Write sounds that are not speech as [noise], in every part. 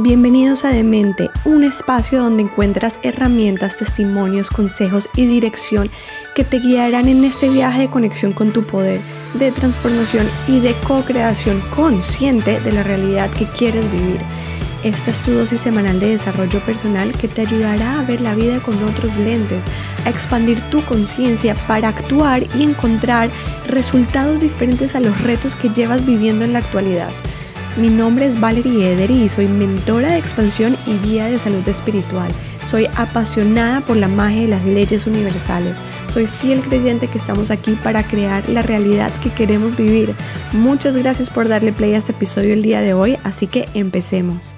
Bienvenidos a Demente, un espacio donde encuentras herramientas, testimonios, consejos y dirección que te guiarán en este viaje de conexión con tu poder, de transformación y de co-creación consciente de la realidad que quieres vivir. Esta es tu dosis semanal de desarrollo personal que te ayudará a ver la vida con otros lentes, a expandir tu conciencia para actuar y encontrar resultados diferentes a los retos que llevas viviendo en la actualidad. Mi nombre es Valerie Ederi y soy mentora de expansión y guía de salud espiritual. Soy apasionada por la magia de las leyes universales. Soy fiel creyente que estamos aquí para crear la realidad que queremos vivir. Muchas gracias por darle play a este episodio el día de hoy, así que empecemos.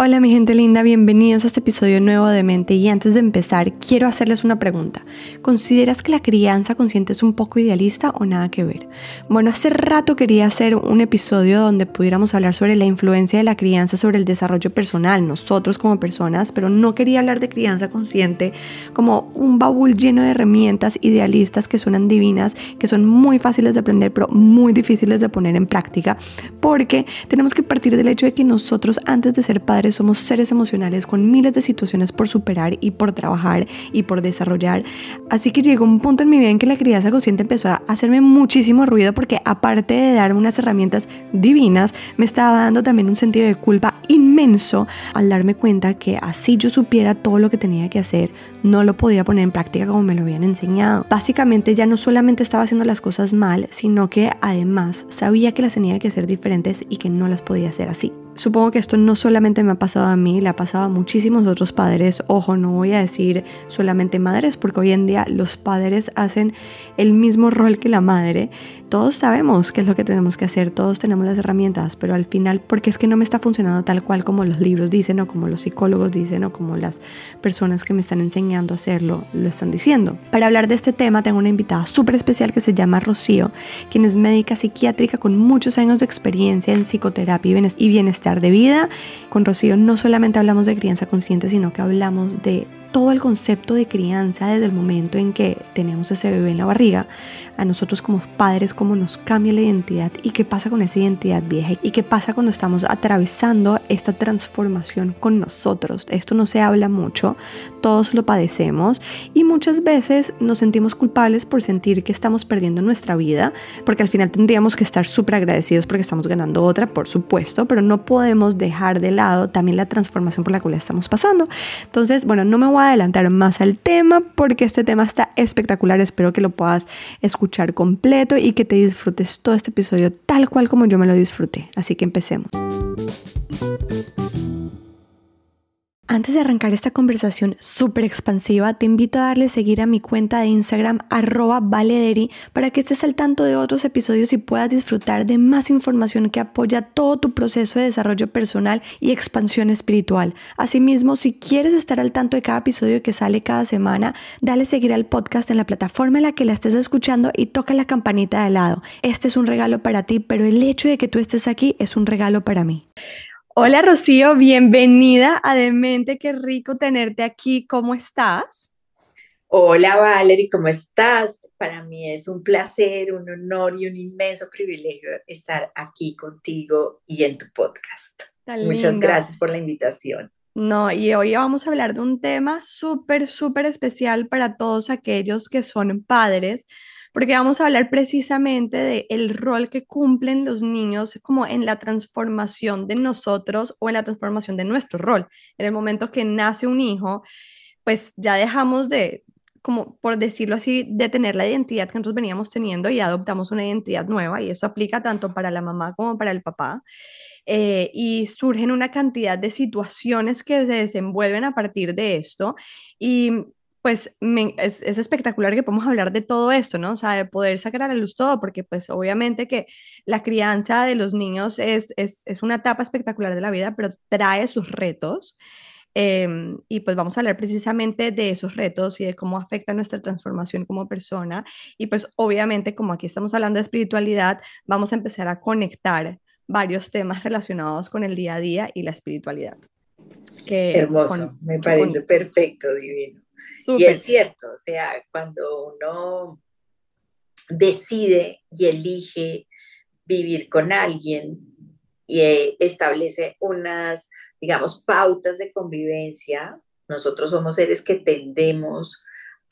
Hola mi gente linda, bienvenidos a este episodio nuevo de Mente y antes de empezar quiero hacerles una pregunta. ¿Consideras que la crianza consciente es un poco idealista o nada que ver? Bueno, hace rato quería hacer un episodio donde pudiéramos hablar sobre la influencia de la crianza sobre el desarrollo personal, nosotros como personas, pero no quería hablar de crianza consciente como un baúl lleno de herramientas idealistas que suenan divinas, que son muy fáciles de aprender pero muy difíciles de poner en práctica, porque tenemos que partir del hecho de que nosotros antes de ser padres somos seres emocionales con miles de situaciones por superar y por trabajar y por desarrollar. Así que llegó un punto en mi vida en que la crianza consciente empezó a hacerme muchísimo ruido porque aparte de darme unas herramientas divinas, me estaba dando también un sentido de culpa inmenso al darme cuenta que así yo supiera todo lo que tenía que hacer, no lo podía poner en práctica como me lo habían enseñado. Básicamente ya no solamente estaba haciendo las cosas mal, sino que además sabía que las tenía que hacer diferentes y que no las podía hacer así. Supongo que esto no solamente me ha pasado a mí, le ha pasado a muchísimos otros padres. Ojo, no voy a decir solamente madres, porque hoy en día los padres hacen el mismo rol que la madre. Todos sabemos qué es lo que tenemos que hacer, todos tenemos las herramientas, pero al final, porque es que no me está funcionando tal cual como los libros dicen o como los psicólogos dicen o como las personas que me están enseñando a hacerlo lo están diciendo. Para hablar de este tema tengo una invitada súper especial que se llama Rocío, quien es médica psiquiátrica con muchos años de experiencia en psicoterapia y bienestar de vida. Con Rocío no solamente hablamos de crianza consciente, sino que hablamos de todo el concepto de crianza desde el momento en que tenemos ese bebé en la barriga, a nosotros como padres, cómo nos cambia la identidad y qué pasa con esa identidad vieja y qué pasa cuando estamos atravesando esta transformación con nosotros. Esto no se habla mucho, todos lo padecemos y muchas veces nos sentimos culpables por sentir que estamos perdiendo nuestra vida, porque al final tendríamos que estar súper agradecidos porque estamos ganando otra, por supuesto, pero no podemos dejar de lado también la transformación por la cual estamos pasando. Entonces, bueno, no me voy a adelantar más al tema porque este tema está espectacular. Espero que lo puedas escuchar completo y que te disfrutes todo este episodio tal cual como yo me lo disfruté. Así que empecemos. Antes de arrancar esta conversación súper expansiva, te invito a darle seguir a mi cuenta de Instagram arroba valederi para que estés al tanto de otros episodios y puedas disfrutar de más información que apoya todo tu proceso de desarrollo personal y expansión espiritual. Asimismo, si quieres estar al tanto de cada episodio que sale cada semana, dale seguir al podcast en la plataforma en la que la estés escuchando y toca la campanita de lado. Este es un regalo para ti, pero el hecho de que tú estés aquí es un regalo para mí. Hola Rocío, bienvenida a Demente, qué rico tenerte aquí, ¿cómo estás? Hola Valerie, ¿cómo estás? Para mí es un placer, un honor y un inmenso privilegio estar aquí contigo y en tu podcast. Muchas gracias por la invitación. No, y hoy vamos a hablar de un tema súper, súper especial para todos aquellos que son padres, porque vamos a hablar precisamente del el rol que cumplen los niños como en la transformación de nosotros o en la transformación de nuestro rol. En el momento que nace un hijo, pues ya dejamos de, como por decirlo así, de tener la identidad que nosotros veníamos teniendo y adoptamos una identidad nueva y eso aplica tanto para la mamá como para el papá. Eh, y surgen una cantidad de situaciones que se desenvuelven a partir de esto y pues es, espectacular que podamos hablar de todo esto, ¿no? O sea, de poder sacar a la luz todo, porque pues obviamente que la crianza de los niños es, es, es una etapa espectacular de la vida, pero trae sus retos. Em, y pues vamos a hablar precisamente de esos retos y de cómo afecta nuestra transformación como persona. Y pues obviamente, como aquí estamos hablando de espiritualidad, vamos a empezar a conectar varios temas relacionados con el día a día y la espiritualidad. Hermoso, me parece perfecto, divino. Y es cierto, o sea, cuando uno decide y elige vivir con alguien y eh, establece unas, digamos, pautas de convivencia. Nosotros somos seres que tendemos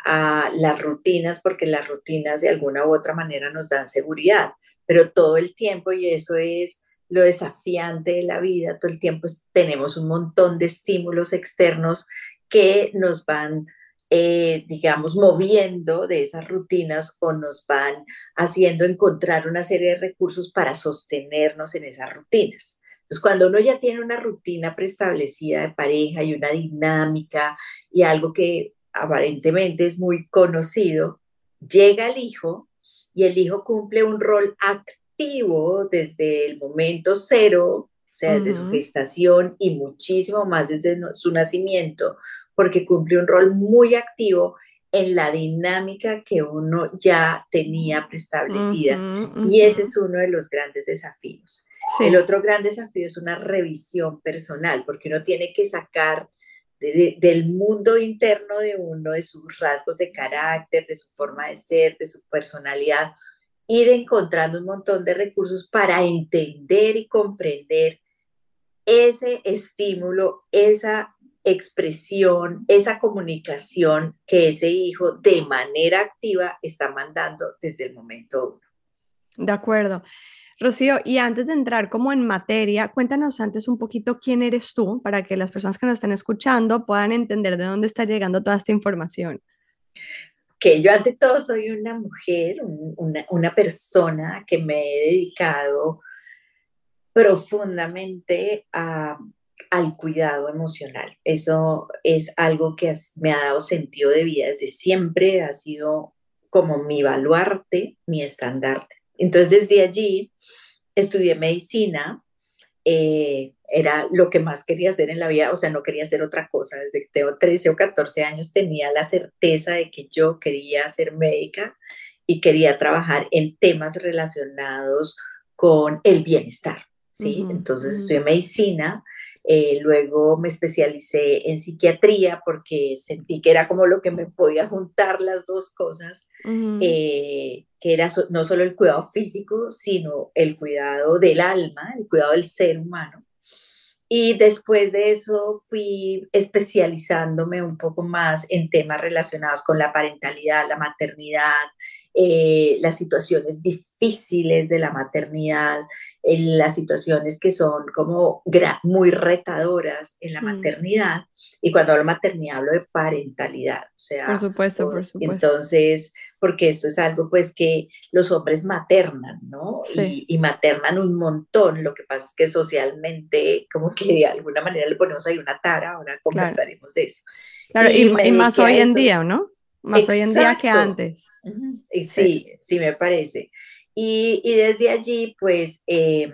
a las rutinas porque las rutinas de alguna u otra manera nos dan seguridad, pero todo el tiempo, y eso es lo desafiante de la vida, todo el tiempo tenemos un montón de estímulos externos que nos van, eh, digamos, moviendo de esas rutinas o nos van haciendo encontrar una serie de recursos para sostenernos en esas rutinas. Entonces, cuando uno ya tiene una rutina preestablecida de pareja y una dinámica y algo que aparentemente es muy conocido, llega el hijo y el hijo cumple un rol activo desde el momento cero, o sea, desde su gestación y muchísimo más desde su nacimiento, porque cumple un rol muy activo en la dinámica que uno ya tenía preestablecida. Y ese es uno de los grandes desafíos. El otro gran desafío es una revisión personal, porque uno tiene que sacar del mundo interno de uno, de sus rasgos de carácter, de su forma de ser, de su personalidad, ir encontrando un montón de recursos para entender y comprender ese estímulo, esa expresión, esa comunicación que ese hijo de manera activa está mandando desde el momento uno. De acuerdo. Rocío, y antes de entrar como en materia, cuéntanos antes un poquito quién eres tú para que las personas que nos están escuchando puedan entender de dónde está llegando toda esta información. Que yo ante todo soy una mujer, una, una persona que me he dedicado profundamente a, al cuidado emocional. Eso es algo que me ha dado sentido de vida desde siempre, ha sido como mi baluarte, mi estandarte. Entonces desde allí estudié medicina, eh, era lo que más quería hacer en la vida, o sea, no quería hacer otra cosa. Desde que tengo 13 o 14 años tenía la certeza de que yo quería ser médica y quería trabajar en temas relacionados con el bienestar, ¿sí? Entonces estudié medicina, eh, luego me especialicé en psiquiatría porque sentí que era como lo que me podía juntar las dos cosas, eh, que era no solo el cuidado físico, sino el cuidado del alma, el cuidado del ser humano. Y después de eso fui especializándome un poco más en temas relacionados con la parentalidad, la maternidad, eh, las situaciones difíciles de la maternidad, las situaciones que son como muy retadoras en la mm. maternidad. Y cuando hablo maternidad hablo de parentalidad. O sea, por supuesto, por supuesto. Entonces, porque esto es algo pues que los hombres maternan, ¿no? Y, maternan un montón. Lo que pasa es que socialmente como que de alguna manera le ponemos ahí una tara, ahora conversaremos de eso. Claro, y, y más hoy en día, ¿no? Más hoy en día que antes. Sí, sí, me parece. Y, desde allí, pues, eh,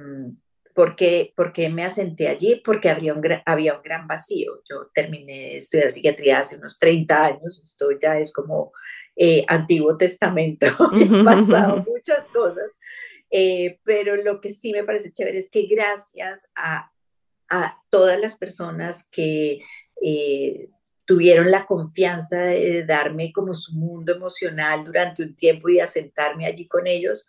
¿por, qué, me asenté allí? Porque había un, había un gran vacío. Yo terminé de estudiar psiquiatría hace unos 30 años, esto ya es como eh, Antiguo Testamento, [laughs] he pasado muchas cosas, eh, pero lo que sí me parece chévere es que gracias a, a todas las personas que eh, tuvieron la confianza de darme como su mundo emocional durante un tiempo y de asentarme allí con ellos,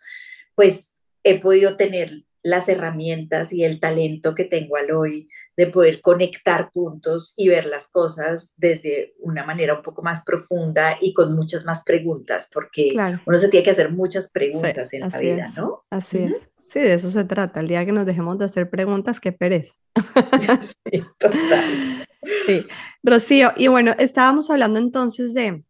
pues he podido tener las herramientas y el talento que tengo al hoy de poder conectar puntos y ver las cosas desde una manera un poco más profunda y con muchas más preguntas, porque uno se tiene que hacer muchas preguntas en la vida, ¿no? Así es. Sí, de eso se trata. El día que nos dejemos de hacer preguntas, qué pereza. [laughs] sí, total. Sí, Rocío, y bueno, estábamos hablando entonces de,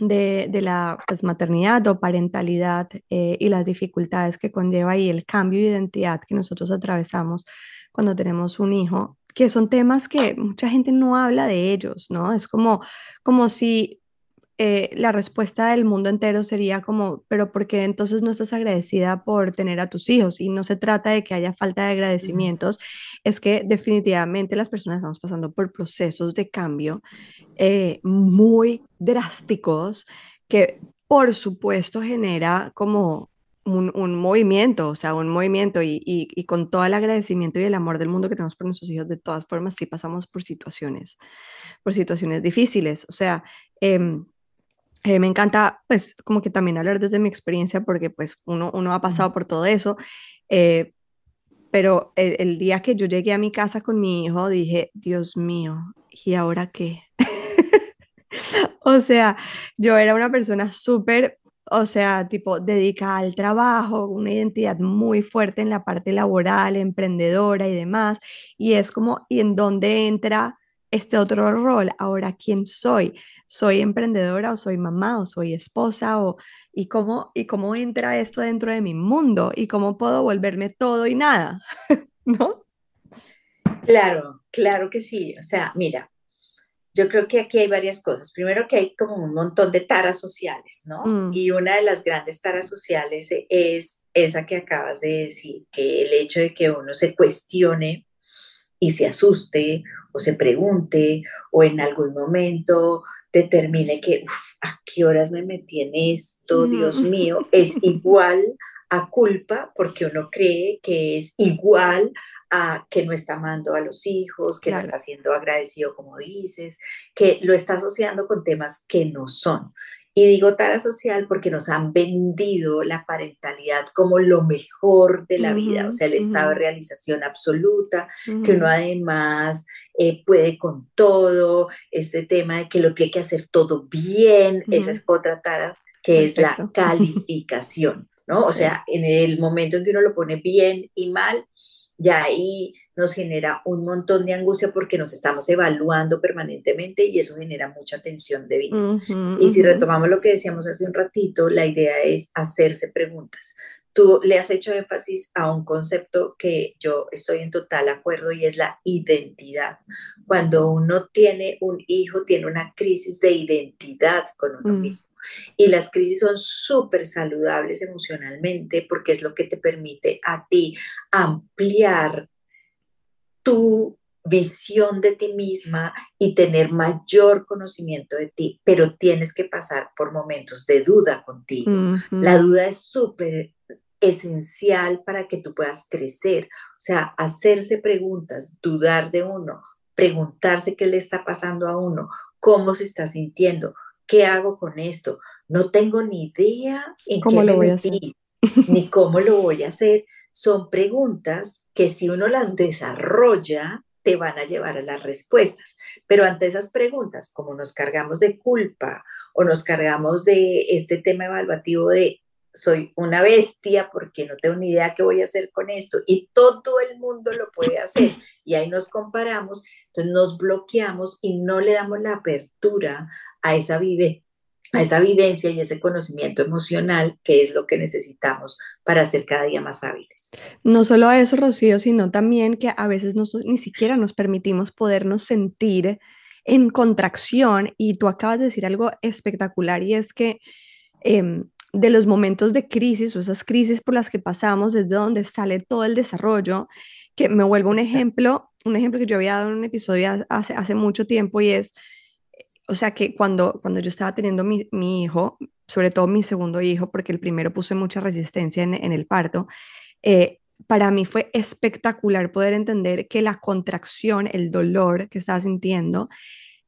de, la pues, maternidad o parentalidad eh, y las dificultades que conlleva y el cambio de identidad que nosotros atravesamos cuando tenemos un hijo, que son temas que mucha gente no habla de ellos, ¿no? Es como, como si eh, la respuesta del mundo entero sería como, pero ¿por qué entonces no estás agradecida por tener a tus hijos? Y no se trata de que haya falta de agradecimientos, es que definitivamente las personas estamos pasando por procesos de cambio eh, muy drásticos que por supuesto genera como un, un, movimiento, o sea, un movimiento y, y, con todo el agradecimiento y el amor del mundo que tenemos por nuestros hijos, de todas formas, sí pasamos por situaciones, por situaciones difíciles. O sea, eh, eh, me encanta, pues, como que también hablar desde mi experiencia, porque pues uno, uno ha pasado por todo eso. Eh, pero el, día que yo llegué a mi casa con mi hijo, dije, Dios mío, ¿y ahora qué? [laughs] o sea, yo era una persona súper, o sea, tipo, dedicada al trabajo, una identidad muy fuerte en la parte laboral, emprendedora y demás. Y es como, ¿y en dónde entra este otro rol? Ahora, ¿quién soy? ¿Soy emprendedora o soy mamá o soy esposa? O, ¿y, cómo, ¿Y cómo entra esto dentro de mi mundo? ¿Y cómo puedo volverme todo y nada? [laughs] ¿No? Claro, claro que sí. O sea, mira, yo creo que aquí hay varias cosas. Primero que hay como un montón de taras sociales, ¿no? Mm. Y una de las grandes taras sociales es esa que acabas de decir, que el hecho de que uno se cuestione y se asuste o se pregunte o en algún momento determine que, ¿a qué horas me metí en esto? Mm. Dios mío, es igual a culpa porque uno cree que es igual a que no está amando a los hijos, que no está siendo agradecido como dices, que lo está asociando con temas que no son. Y digo tara social porque nos han vendido la parentalidad como lo mejor de la vida, o sea, el estado de realización absoluta, que uno además eh, puede con todo, este tema de que lo tiene que hacer todo bien, esa es otra tara que es la [laughs] calificación, ¿no? O sea, en el momento en que uno lo pone bien y mal, ya ahí nos genera un montón de angustia porque nos estamos evaluando permanentemente y eso genera mucha tensión de vida. y si retomamos lo que decíamos hace un ratito, la idea es hacerse preguntas. Tú le has hecho énfasis a un concepto que yo estoy en total acuerdo y es la identidad. Cuando uno tiene un hijo, tiene una crisis de identidad con uno mm. mismo. Y las crisis son súper saludables emocionalmente porque es lo que te permite a ti ampliar tu visión de ti misma y tener mayor conocimiento de ti, pero tienes que pasar por momentos de duda contigo. La duda es súper esencial para que tú puedas crecer, o sea, hacerse preguntas, dudar de uno, preguntarse qué le está pasando a uno, cómo se está sintiendo, qué hago con esto, no tengo ni idea en ¿Cómo qué lo voy a hacer? ni cómo lo voy a hacer son preguntas que si uno las desarrolla, te van a llevar a las respuestas. Pero ante esas preguntas, como nos cargamos de culpa o nos cargamos de este tema evaluativo de soy una bestia porque no tengo ni idea qué voy a hacer con esto y todo el mundo lo puede hacer y ahí nos comparamos, entonces nos bloqueamos y no le damos la apertura a esa vive, a esa vivencia y ese conocimiento emocional que es lo que necesitamos para ser cada día más hábiles. No solo a eso, Rocío, sino también que a veces ni siquiera nos permitimos podernos sentir en contracción y tú acabas de decir algo espectacular y es que em, de los momentos de crisis o esas crisis por las que pasamos desde donde sale todo el desarrollo, que me vuelvo un ejemplo, un ejemplo que yo había dado en un episodio hace, hace mucho tiempo y es o sea que cuando, cuando yo estaba teniendo mi, hijo, sobre todo mi segundo hijo, porque el primero puse mucha resistencia en, el parto, eh, para mí fue espectacular poder entender que la contracción, el dolor que estaba sintiendo,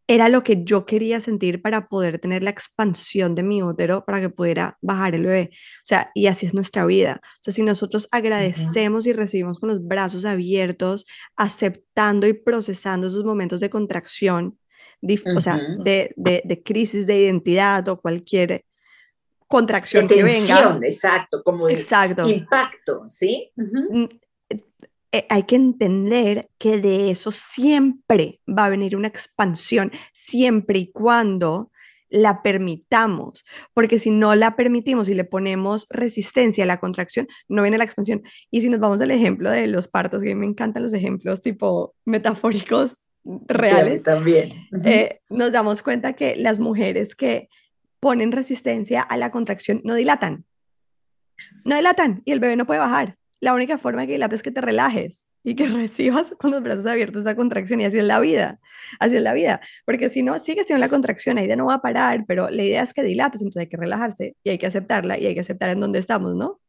era lo que yo quería sentir para poder tener la expansión de mi útero para que pudiera bajar el bebé. O sea, y así es nuestra vida. O sea, si nosotros agradecemos y recibimos con los brazos abiertos, aceptando y procesando esos momentos de contracción, o sea, de, de, crisis de identidad o cualquier contracción que venga. Exacto, como de exacto. impacto, ¿sí? Mm, eh, hay que entender que de eso siempre va a venir una expansión, siempre y cuando la permitamos, porque si no la permitimos y le ponemos resistencia a la contracción, no viene la expansión. Y si nos vamos al ejemplo de los partos, que a mí me encantan los ejemplos tipo metafóricos reales, también. Eh, nos damos cuenta que las mujeres que ponen resistencia a la contracción no dilatan. No dilatan y el bebé no puede bajar. La única forma que dilates es que te relajes y que [laughs] recibas con los brazos abiertos esa contracción y así es la vida, así es la vida, porque si no, sigue siendo la contracción, ahí ya no va a parar, pero la idea es que dilates, entonces hay que relajarse y hay que aceptarla y hay que aceptar en dónde estamos, ¿no?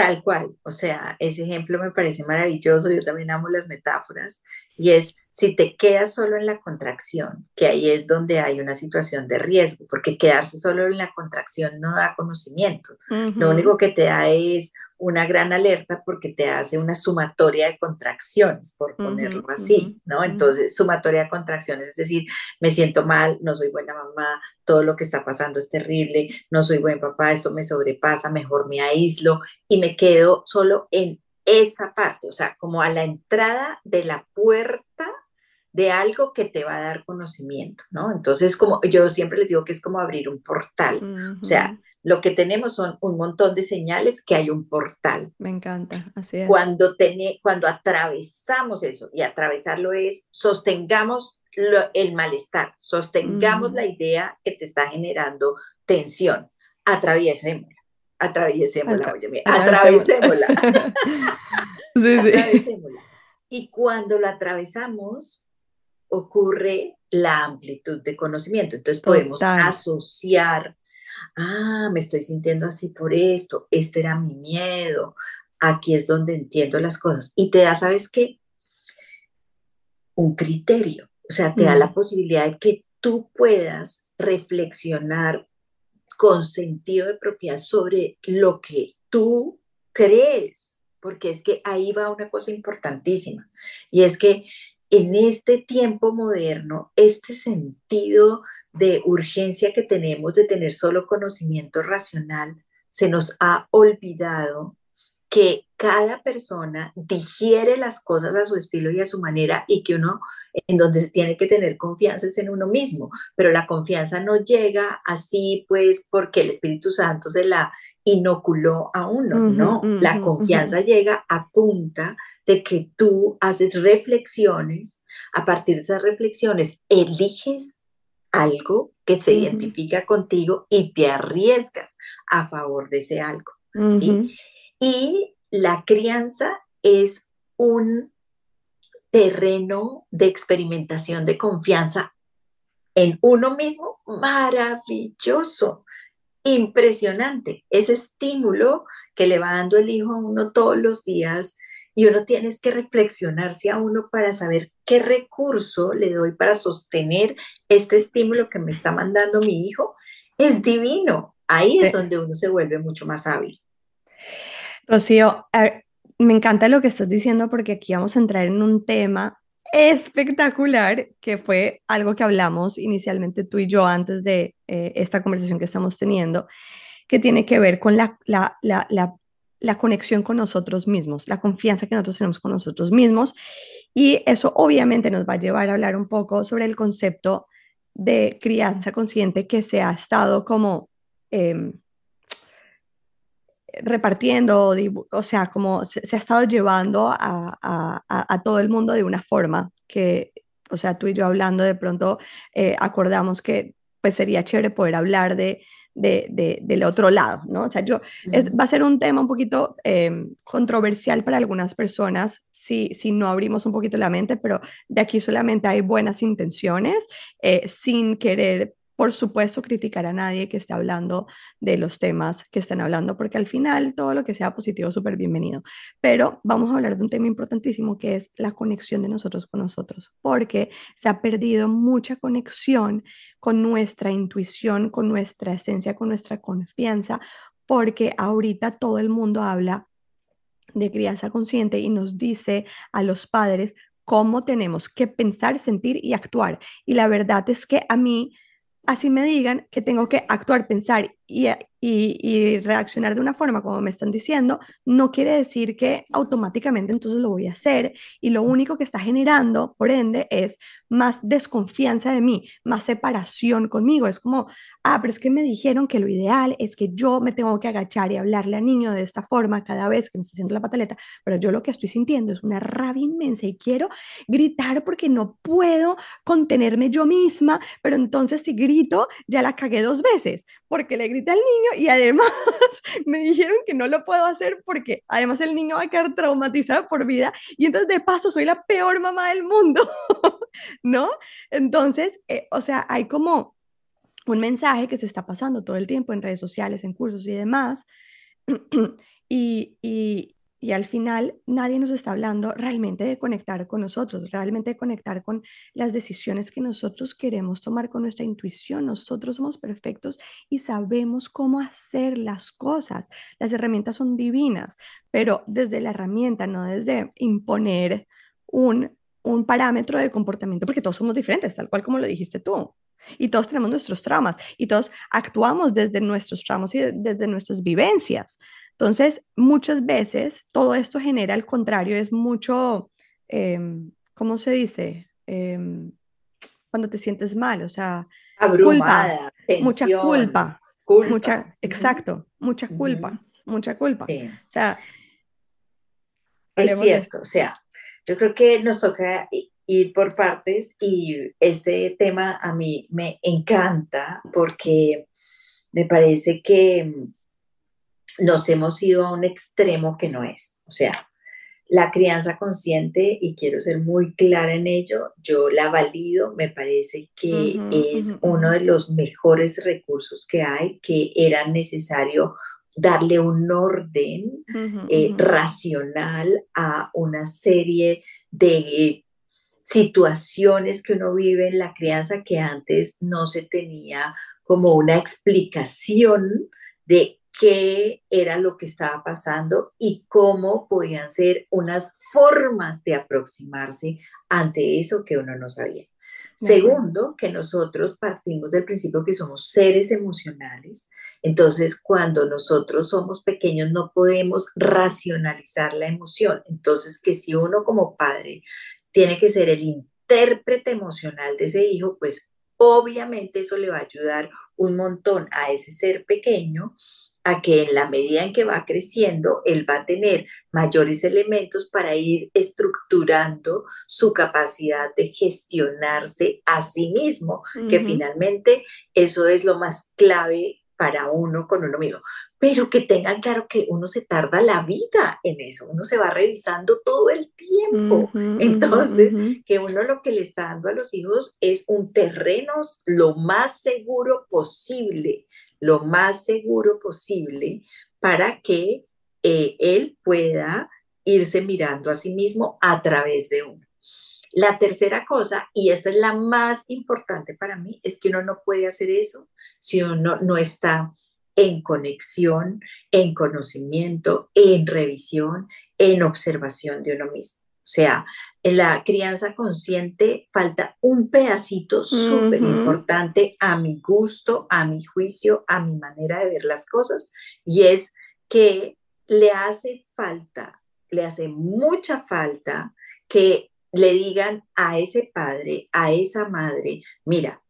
Tal cual, o sea, ese ejemplo me parece maravilloso, yo también amo las metáforas y es Si te quedas solo en la contracción, que ahí es donde hay una situación de riesgo, porque quedarse solo en la contracción no da conocimiento. Lo único que te da es una gran alerta porque te hace una sumatoria de contracciones, por ponerlo así, ¿no? Entonces, sumatoria de contracciones, es decir, me siento mal, no soy buena mamá, todo lo que está pasando es terrible, no soy buen papá, esto me sobrepasa, mejor me aíslo y me quedo solo en esa parte, o sea, como a la entrada de la puerta de algo que te va a dar conocimiento, ¿no? Entonces, como yo siempre les digo que es como abrir un portal, o sea, lo que tenemos son un montón de señales que hay un portal. Me encanta, así es. Cuando, cuando atravesamos eso, y atravesarlo es, sostengamos el malestar, sostengamos la idea que te está generando tensión, atraviesémosla, atraviesémosla, oye, atravesémosla. [laughs] sí, sí. Atravesémosla. Y cuando lo atravesamos, ocurre la amplitud de conocimiento. Entonces podemos asociar, ah, me estoy sintiendo así por esto, este era mi miedo, aquí es donde entiendo las cosas. Y te da, ¿sabes qué? Un criterio, o sea, te da la posibilidad de que tú puedas reflexionar con sentido de propiedad sobre lo que tú crees, porque es que ahí va una cosa importantísima, y es que en este tiempo moderno, este sentido de urgencia que tenemos de tener solo conocimiento racional, se nos ha olvidado que cada persona digiere las cosas a su estilo y a su manera y que uno en donde se tiene que tener confianza es en uno mismo, pero la confianza no llega así pues porque el Espíritu Santo se la inoculó a uno, ¿no? la confianza llega a punta de que tú haces reflexiones, a partir de esas reflexiones eliges algo que se identifica contigo y te arriesgas a favor de ese algo, ¿sí? Y la crianza es un terreno de experimentación de confianza en uno mismo maravilloso, impresionante. Ese estímulo que le va dando el hijo a uno todos los días y uno tiene que reflexionarse a uno para saber qué recurso le doy para sostener este estímulo que me está mandando mi hijo. Es divino. Ahí es donde uno se vuelve mucho más hábil. Rocío, me encanta lo que estás diciendo porque aquí vamos a entrar en un tema espectacular que fue algo que hablamos inicialmente tú y yo antes de eh, esta conversación que estamos teniendo, que tiene que ver con la, la, la, la conexión con nosotros mismos, la confianza que nosotros tenemos con nosotros mismos. Y eso obviamente nos va a llevar a hablar un poco sobre el concepto de crianza consciente que se ha estado como em, repartiendo, o sea, como se, ha estado llevando a, todo el mundo de una forma que, o sea, tú y yo hablando de pronto eh, acordamos que pues sería chévere poder hablar de de, del otro lado, ¿no? O sea, yo, va a ser un tema un poquito em, controversial para algunas personas si, si no abrimos un poquito la mente, pero de aquí solamente hay buenas intenciones, eh, sin querer por supuesto, criticar a nadie que esté hablando de los temas que estén hablando, porque al final todo lo que sea positivo súper bienvenido. Pero vamos a hablar de un tema importantísimo que es la conexión de nosotros con nosotros, porque se ha perdido mucha conexión con nuestra intuición, con nuestra esencia, con nuestra confianza, porque ahorita todo el mundo habla de crianza consciente y nos dice a los padres cómo tenemos que pensar, sentir y actuar. Y la verdad es que a mí así me digan que tengo que actuar, pensar y, y, reaccionar de una forma como me están diciendo, no quiere decir que automáticamente entonces lo voy a hacer y lo único que está generando, por ende, es más desconfianza de mí, más separación conmigo. Es como, ah, pero es que me dijeron que lo ideal es que yo me tengo que agachar y hablarle al niño de esta forma cada vez que me está haciendo la pataleta, pero yo lo que estoy sintiendo es una rabia inmensa y quiero gritar porque no puedo contenerme yo misma, pero entonces si grito, ya la cagué dos veces, porque le grité al niño y además [laughs] me dijeron que no lo puedo hacer porque además el niño va a quedar traumatizado por vida y entonces de paso soy la peor mamá del mundo, [laughs] ¿no? Entonces, eh, o sea, hay como un mensaje que se está pasando todo el tiempo en redes sociales, en cursos y demás. [clears throat] y, y, y al final nadie nos está hablando realmente de conectar con nosotros, realmente de conectar con las decisiones que nosotros queremos tomar con nuestra intuición. Nosotros somos perfectos y sabemos cómo hacer las cosas. Las herramientas son divinas, pero desde la herramienta, no desde imponer un, un parámetro de comportamiento, porque todos somos diferentes, tal cual como lo dijiste tú. Y todos tenemos nuestros traumas y todos actuamos desde nuestros traumas y desde nuestras vivencias. Entonces, muchas veces todo esto genera al contrario, es mucho, em, ¿cómo se dice? Em, cuando te sientes mal, o sea, abrumada, culpa, mucha culpa, mucha, exacto, mucha culpa, mucha culpa. O sea, es cierto, o sea, yo creo que nos toca ir por partes y este tema a mí me encanta porque me parece que nos hemos ido a un extremo que no es. O sea, la crianza consciente, y quiero ser muy clara en ello, yo la valido, me parece que es uno de los mejores recursos que hay, que era necesario darle un orden eh, racional a una serie de situaciones que uno vive en la crianza que antes no se tenía como una explicación de qué era lo que estaba pasando y cómo podían ser unas formas de aproximarse ante eso que uno no sabía. Segundo, que nosotros partimos del principio que somos seres emocionales, entonces cuando nosotros somos pequeños no podemos racionalizar la emoción, entonces que si uno como padre tiene que ser el intérprete emocional de ese hijo, pues obviamente eso le va a ayudar un montón a ese ser pequeño a que en la medida en que va creciendo, él va a tener mayores elementos para ir estructurando su capacidad de gestionarse a sí mismo, que finalmente eso es lo más clave para uno con uno mismo. Pero que tengan claro que uno se tarda la vida en eso, uno se va revisando todo el tiempo. Entonces, que uno lo que le está dando a los hijos es un terreno lo más seguro posible lo más seguro posible para que eh, él pueda irse mirando a sí mismo a través de uno. La tercera cosa, y esta es la más importante para mí, es que uno no puede hacer eso si uno no está en conexión, en conocimiento, en revisión, en observación de uno mismo. O sea, en la crianza consciente falta un pedacito súper importante a mi gusto, a mi juicio, a mi manera de ver las cosas, y es que le hace falta, le hace mucha falta que le digan a ese padre, a esa madre, mira,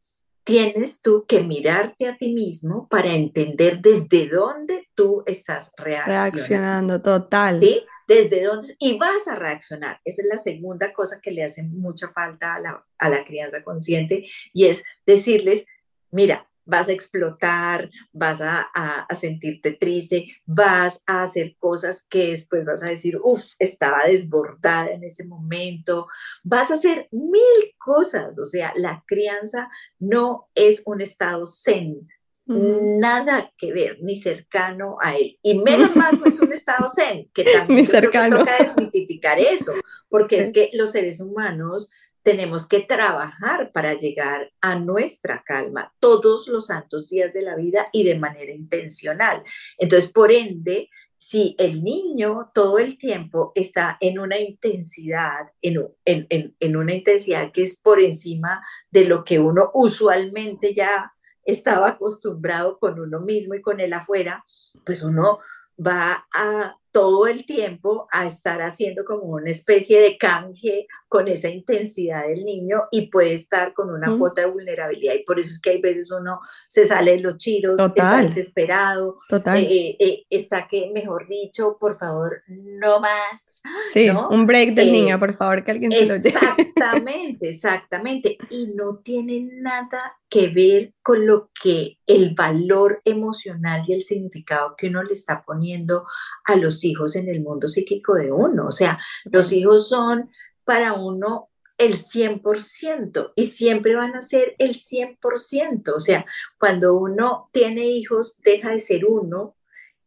tienes tú que mirarte a ti mismo para entender desde dónde tú estás reaccionando. Reaccionando, total. ¿Sí? desde dónde, y vas a reaccionar. Esa es la segunda cosa que le hace mucha falta a la, a la crianza consciente y es decirles, mira, vas a explotar, vas a, a, sentirte triste, vas a hacer cosas que después vas a decir, uff, estaba desbordada en ese momento, vas a hacer mil cosas, o sea, la crianza no es un estado zen, nada que ver, ni cercano a él. Y menos mal no es un estado zen, que [laughs] también toca desmitificar eso, porque es que los seres humanos tenemos que trabajar para llegar a nuestra calma todos los santos días de la vida y de manera intencional. Entonces, por ende, si el niño todo el tiempo está en una intensidad, en, en, en una intensidad que es por encima de lo que uno usualmente ya estaba acostumbrado con uno mismo y con el afuera, pues uno va a todo el tiempo a estar haciendo como una especie de canje con esa intensidad del niño y puede estar con una cuota de vulnerabilidad y por eso es que hay veces uno se sale de los chiros, está desesperado, eh, eh, eh, está que, mejor dicho, por favor, no más. Sí, un break del niño, por favor, que alguien se lo lleve. Exactamente, [laughs] exactamente. Y no tiene nada que ver con lo que el valor emocional y el significado que uno le está poniendo a los hijos en el mundo psíquico de uno. O sea, los hijos son para uno el 100% y siempre van a ser el 100%. O sea, cuando uno tiene hijos, deja de ser uno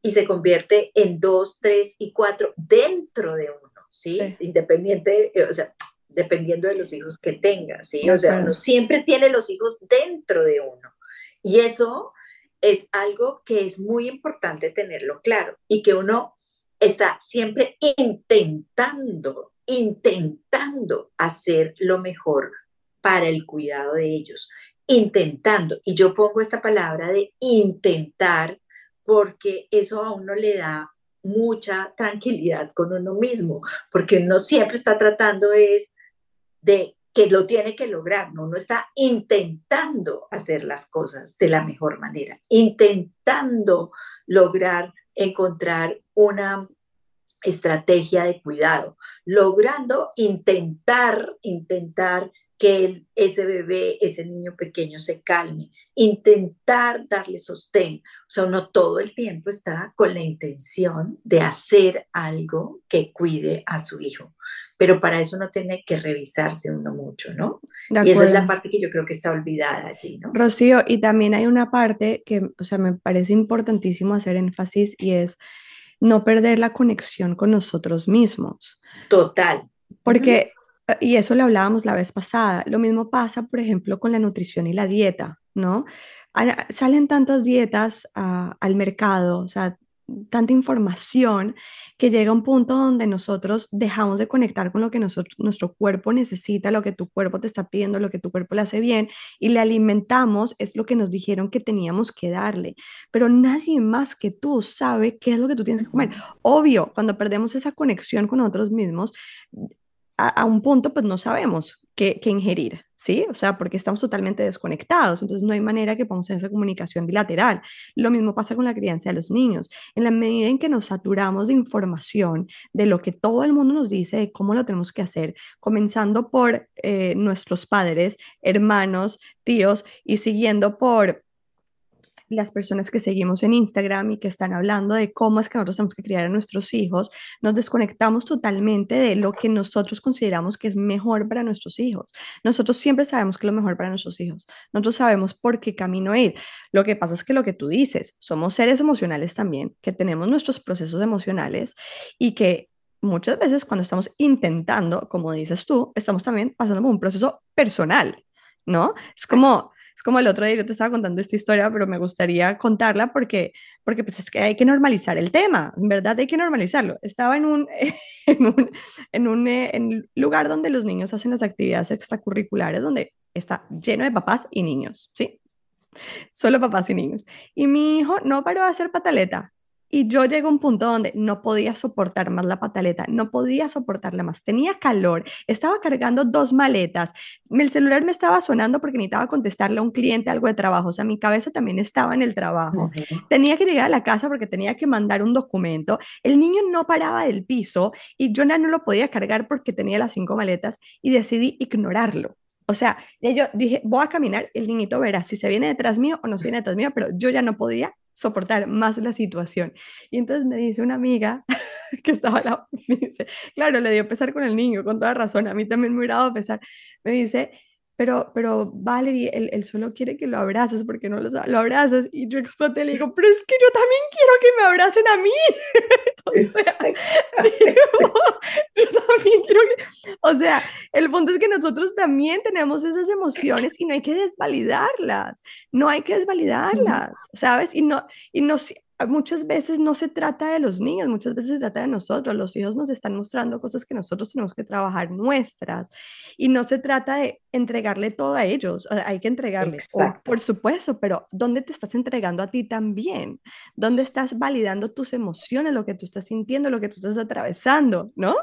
y se convierte en dos, tres y cuatro dentro de uno, ¿sí? Independiente, eh, o sea, dependiendo de los hijos que tenga, ¿sí? O sea, uno siempre tiene los hijos dentro de uno. Y eso es algo que es muy importante tenerlo claro y que uno está siempre intentando, intentando hacer lo mejor para el cuidado de ellos, intentando. Y yo pongo esta palabra de intentar porque eso a uno le da mucha tranquilidad con uno mismo, porque uno siempre está tratando es de que lo tiene que lograr, ¿no? uno está intentando hacer las cosas de la mejor manera, intentando lograr encontrar una estrategia de cuidado, logrando intentar, intentar que ese bebé, ese niño pequeño se calme, intentar darle sostén. O sea, uno todo el tiempo está con la intención de hacer algo que cuide a su hijo. Pero para eso uno tiene que revisarse uno mucho, ¿no? Y esa es la parte que yo creo que está olvidada allí, ¿no? Rocío, y también hay una parte que, o sea, me parece importantísimo hacer énfasis y es no perder la conexión con nosotros mismos. Total. Porque y eso le hablábamos la vez pasada. Lo mismo pasa, por ejemplo, con la nutrición y la dieta, ¿no? Salen tantas dietas ah, al mercado, o sea, tanta información que llega un punto donde nosotros dejamos de conectar con lo que nuestro cuerpo necesita, lo que tu cuerpo te está pidiendo, lo que tu cuerpo le hace bien y le alimentamos, es lo que nos dijeron que teníamos que darle. Pero nadie más que tú sabe qué es lo que tú tienes que comer. Obvio, cuando perdemos esa conexión con nosotros mismos, a, un punto pues no sabemos qué, ingerir, ¿sí? O sea, porque estamos totalmente desconectados, entonces no hay manera que podamos tener esa comunicación bilateral. Lo mismo pasa con la crianza de los niños. En la medida en que nos saturamos de información, de lo que todo el mundo nos dice, de cómo lo tenemos que hacer, comenzando por eh, nuestros padres, hermanos, tíos y siguiendo por las personas que seguimos en Instagram y que están hablando de cómo es que nosotros tenemos que criar a nuestros hijos, nos desconectamos totalmente de lo que nosotros consideramos que es mejor para nuestros hijos. Nosotros siempre sabemos que es lo mejor para nuestros hijos. Nosotros sabemos por qué camino ir. Lo que pasa es que lo que tú dices, somos seres emocionales también, que tenemos nuestros procesos emocionales y que muchas veces cuando estamos intentando, como dices tú, estamos también pasando por un proceso personal, ¿no? Es como es como el otro día yo te estaba contando esta historia, pero me gustaría contarla porque, porque pues es que hay que normalizar el tema, en verdad hay que normalizarlo. Estaba en un, [laughs] en un, en un en lugar donde los niños hacen las actividades extracurriculares, donde está lleno de papás y niños, ¿sí? Solo papás y niños. Y mi hijo no paró de hacer pataleta. Y yo llego a un punto donde no podía soportar más la pataleta, no podía soportarla más. Tenía calor, estaba cargando dos maletas, el celular me estaba sonando porque necesitaba contestarle a un cliente algo de trabajo, o sea, mi cabeza también estaba en el trabajo. Tenía que llegar a la casa porque tenía que mandar un documento. El niño no paraba del piso y yo no lo podía cargar porque tenía las cinco maletas y decidí ignorarlo. O sea, yo dije, voy a caminar, el niñito verá si se viene detrás mío o no se viene detrás mío, pero yo ya no podía soportar más la situación. Y entonces me dice una amiga [laughs] que estaba al me dice, claro, le dio pesar con el niño, con toda razón, a mí también me hubiera dado pesar. Me dice, pero, pero Valerie, él, solo quiere que lo abraces porque no lo, lo abrazas. Y yo exploté y le digo, pero es que yo también quiero que me abracen a mí. [laughs] o sea, [laughs] yo también quiero que... O sea, el punto es que nosotros también tenemos esas emociones y no hay que desvalidarlas. No hay que desvalidarlas, ¿sabes? Y no, y no, muchas veces no se trata de los niños, muchas veces se trata de nosotros. Los hijos nos están mostrando cosas que nosotros tenemos que trabajar nuestras y no se trata de entregarle todo a ellos. hay que entregarle, por supuesto, pero ¿dónde te estás entregando a ti también? ¿Dónde estás validando tus emociones, lo que tú estás sintiendo, lo que tú estás atravesando, ¿no?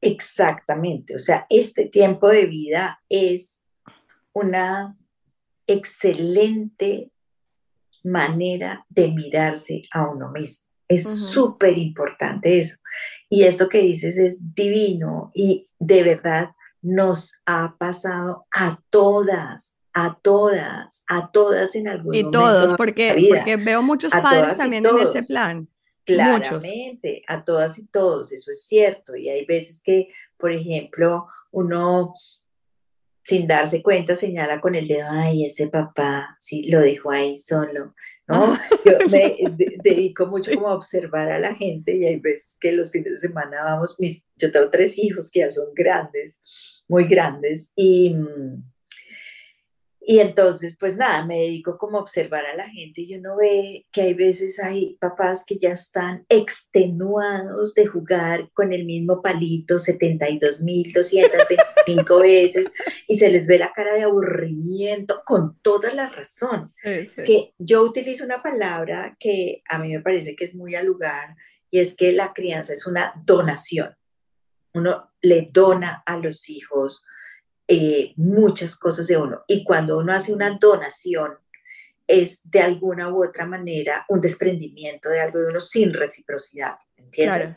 Exactamente, o sea, este tiempo de vida es una excelente manera de mirarse a uno mismo. Es súper importante eso. Y esto que dices es divino y de verdad nos ha pasado a todas, a todas, a todas en algún momento. Y todos, porque, porque veo muchos padres también en ese plan. Claramente, a todas y todos, eso es cierto. Y hay veces que, por ejemplo, uno sin darse cuenta, señala con el dedo, ay, ese papá, sí, lo dejó ahí solo, ¿no? [laughs] Yo me dedico mucho como a observar a la gente y hay veces que los fines de semana vamos, mis, yo tengo tres hijos que ya son grandes, muy grandes, y mm, y entonces, pues nada, me dedico como a observar a la gente y uno ve que hay veces hay papás que ya están extenuados de jugar con el mismo palito 72.225 veces y se les ve la cara de aburrimiento con toda la razón. Es que yo utilizo una palabra que a mí me parece que es muy al lugar y es que la crianza es una donación. Uno le dona a los hijos eh, muchas cosas de uno. Y cuando uno hace una donación, es de alguna u otra manera un desprendimiento de algo de uno sin reciprocidad, ¿entiendes?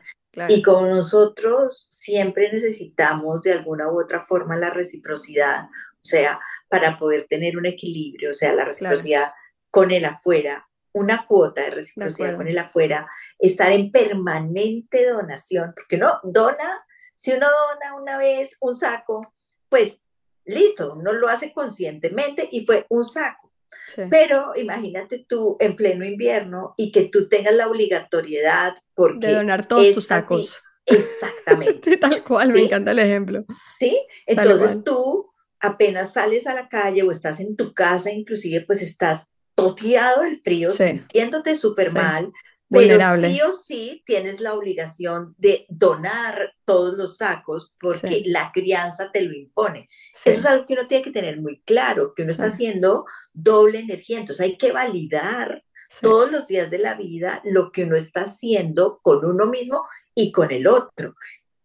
Y como nosotros siempre necesitamos de alguna u otra forma la reciprocidad, o sea, para poder tener un equilibrio, o sea, la reciprocidad con el afuera, una cuota de reciprocidad con el afuera, estar en permanente donación, porque no dona, si uno dona una vez un saco, pues listo, uno lo hace conscientemente y fue un saco. Pero imagínate tú en pleno invierno y que tú tengas la obligatoriedad porque de donar todos tus sacos. Exactamente. [laughs] tal cual, me encanta el ejemplo. Sí, entonces tú apenas sales a la calle o estás en tu casa, inclusive pues estás toteado del frío, sintiéndote súper mal, pero sí o sí tienes la obligación de donar todos los sacos porque la crianza te lo impone. Eso es algo que uno tiene que tener muy claro, que uno está haciendo doble energía. Entonces hay que validar todos los días de la vida lo que uno está haciendo con uno mismo y con el otro.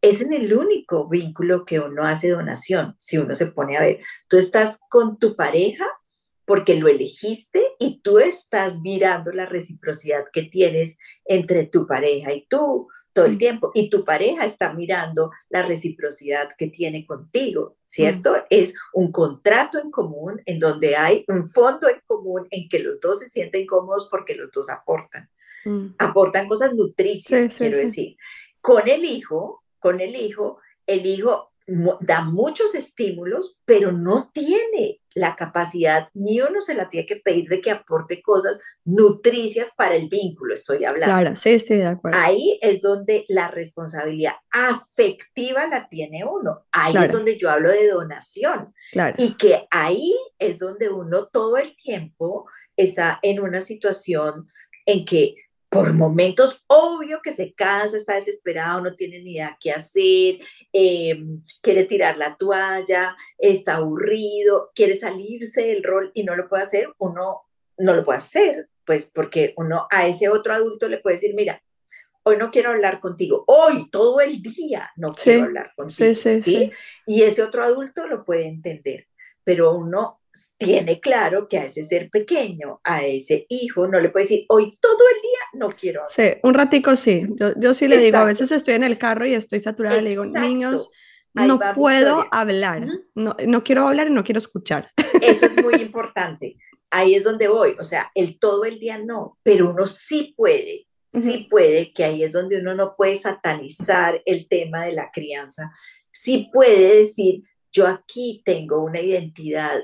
Es en el único vínculo que uno hace donación, si uno se pone a ver. Tú estás con tu pareja porque lo elegiste y tú estás mirando la reciprocidad que tienes entre tu pareja y tú todo el mm. tiempo. Y tu pareja está mirando la reciprocidad que tiene contigo, ¿cierto? Mm. Es un contrato en común en donde hay un fondo en común en que los dos se sienten cómodos porque los dos aportan. Mm. Aportan cosas nutricias, quiero decir. Con el hijo, con el hijo, el hijo da muchos estímulos, pero no tiene la capacidad, ni uno se la tiene que pedir de que aporte cosas nutricias para el vínculo, estoy hablando. Claro, sí, sí, de acuerdo. Ahí es donde la responsabilidad afectiva la tiene uno. Ahí es donde yo hablo de donación. Claro. Y que ahí es donde uno todo el tiempo está en una situación en que por momentos, obvio que se cansa, está desesperado, no tiene ni idea qué hacer, em, quiere tirar la toalla, está aburrido, quiere salirse del rol y no lo puede hacer, uno no lo puede hacer, pues porque uno a ese otro adulto le puede decir, mira, hoy no quiero hablar contigo, hoy todo el día no quiero hablar contigo. Sí, sí, y ese otro adulto lo puede entender, pero uno tiene claro que a ese ser pequeño, a ese hijo, no le puede decir, hoy todo el día no quiero Sí, un ratico sí. Yo, yo sí le digo, a veces estoy en el carro y estoy saturada, le digo, niños, no puedo hablar, no, no quiero hablar y no quiero escuchar. Eso es muy [laughs] importante. Ahí es donde voy, o sea, el todo el día no, pero uno sí puede, sí puede, que ahí es donde uno no puede satanizar el tema de la crianza, sí puede decir, yo aquí tengo una identidad,